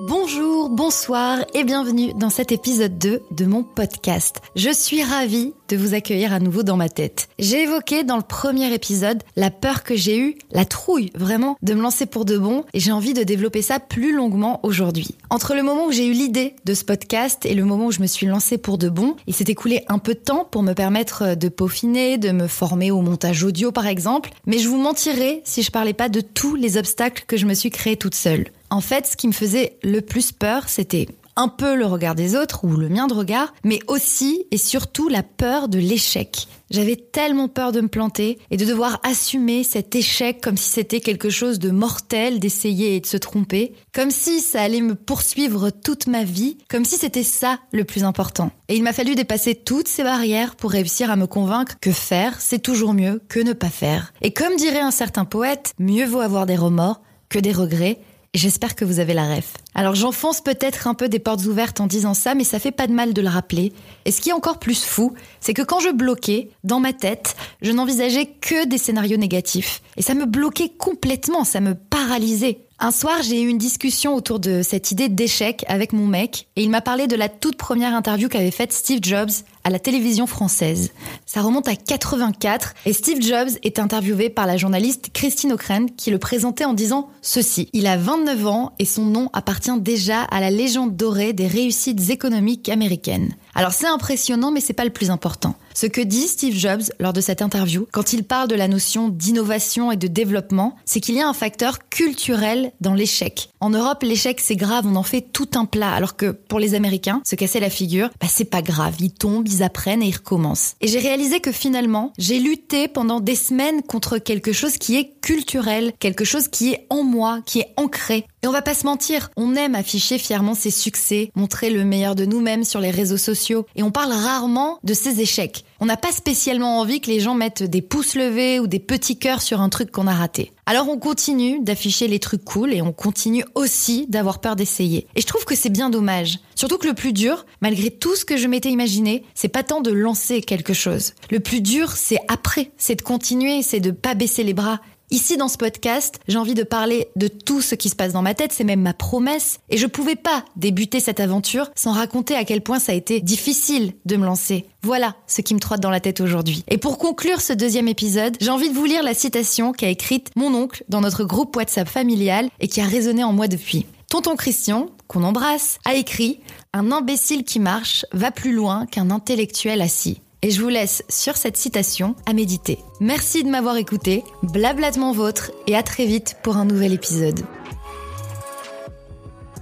Bonjour, bonsoir et bienvenue dans cet épisode 2 de mon podcast. Je suis ravie de vous accueillir à nouveau dans ma tête. J'ai évoqué dans le premier épisode la peur que j'ai eue, la trouille vraiment de me lancer pour de bon et j'ai envie de développer ça plus longuement aujourd'hui. Entre le moment où j'ai eu l'idée de ce podcast et le moment où je me suis lancée pour de bon, il s'est écoulé un peu de temps pour me permettre de peaufiner, de me former au montage audio par exemple, mais je vous mentirais si je parlais pas de tous les obstacles que je me suis créé toute seule. En fait, ce qui me faisait le plus peur, c'était un peu le regard des autres ou le mien de regard, mais aussi et surtout la peur de l'échec. J'avais tellement peur de me planter et de devoir assumer cet échec comme si c'était quelque chose de mortel d'essayer et de se tromper, comme si ça allait me poursuivre toute ma vie, comme si c'était ça le plus important. Et il m'a fallu dépasser toutes ces barrières pour réussir à me convaincre que faire, c'est toujours mieux que ne pas faire. Et comme dirait un certain poète, mieux vaut avoir des remords que des regrets, J'espère que vous avez la ref. Alors j'enfonce peut-être un peu des portes ouvertes en disant ça, mais ça fait pas de mal de le rappeler. Et ce qui est encore plus fou, c'est que quand je bloquais, dans ma tête, je n'envisageais que des scénarios négatifs. Et ça me bloquait complètement, ça me paralysait. Un soir, j'ai eu une discussion autour de cette idée d'échec avec mon mec, et il m'a parlé de la toute première interview qu'avait faite Steve Jobs à la télévision française. Ça remonte à 84 et Steve Jobs est interviewé par la journaliste Christine O'Crane qui le présentait en disant ceci. Il a 29 ans et son nom appartient déjà à la légende dorée des réussites économiques américaines. Alors c'est impressionnant mais c'est pas le plus important. Ce que dit Steve Jobs lors de cette interview, quand il parle de la notion d'innovation et de développement, c'est qu'il y a un facteur culturel dans l'échec. En Europe, l'échec c'est grave, on en fait tout un plat, alors que pour les Américains, se casser la figure, bah, c'est pas grave, ils tombent, ils apprennent et ils recommencent. Et j'ai réalisé que finalement, j'ai lutté pendant des semaines contre quelque chose qui est culturel, quelque chose qui est en moi, qui est ancré. Et on va pas se mentir, on aime afficher fièrement ses succès, montrer le meilleur de nous-mêmes sur les réseaux sociaux, et on parle rarement de ses échecs. On n'a pas spécialement envie que les gens mettent des pouces levés ou des petits cœurs sur un truc qu'on a raté. Alors on continue d'afficher les trucs cool et on continue aussi d'avoir peur d'essayer. Et je trouve que c'est bien dommage. Surtout que le plus dur, malgré tout ce que je m'étais imaginé, c'est pas tant de lancer quelque chose. Le plus dur, c'est après, c'est de continuer, c'est de pas baisser les bras, Ici, dans ce podcast, j'ai envie de parler de tout ce qui se passe dans ma tête, c'est même ma promesse. Et je pouvais pas débuter cette aventure sans raconter à quel point ça a été difficile de me lancer. Voilà ce qui me trotte dans la tête aujourd'hui. Et pour conclure ce deuxième épisode, j'ai envie de vous lire la citation qu'a écrite mon oncle dans notre groupe WhatsApp familial et qui a résonné en moi depuis. Tonton Christian, qu'on embrasse, a écrit Un imbécile qui marche va plus loin qu'un intellectuel assis. Et je vous laisse sur cette citation à méditer. Merci de m'avoir écouté, blablatement vôtre, et à très vite pour un nouvel épisode.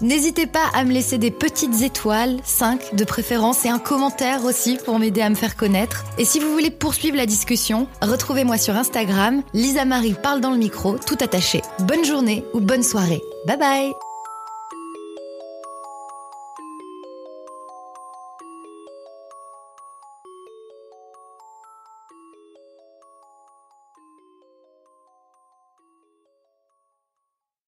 N'hésitez pas à me laisser des petites étoiles, 5 de préférence, et un commentaire aussi pour m'aider à me faire connaître. Et si vous voulez poursuivre la discussion, retrouvez-moi sur Instagram, Lisa Marie parle dans le micro, tout attaché. Bonne journée ou bonne soirée. Bye bye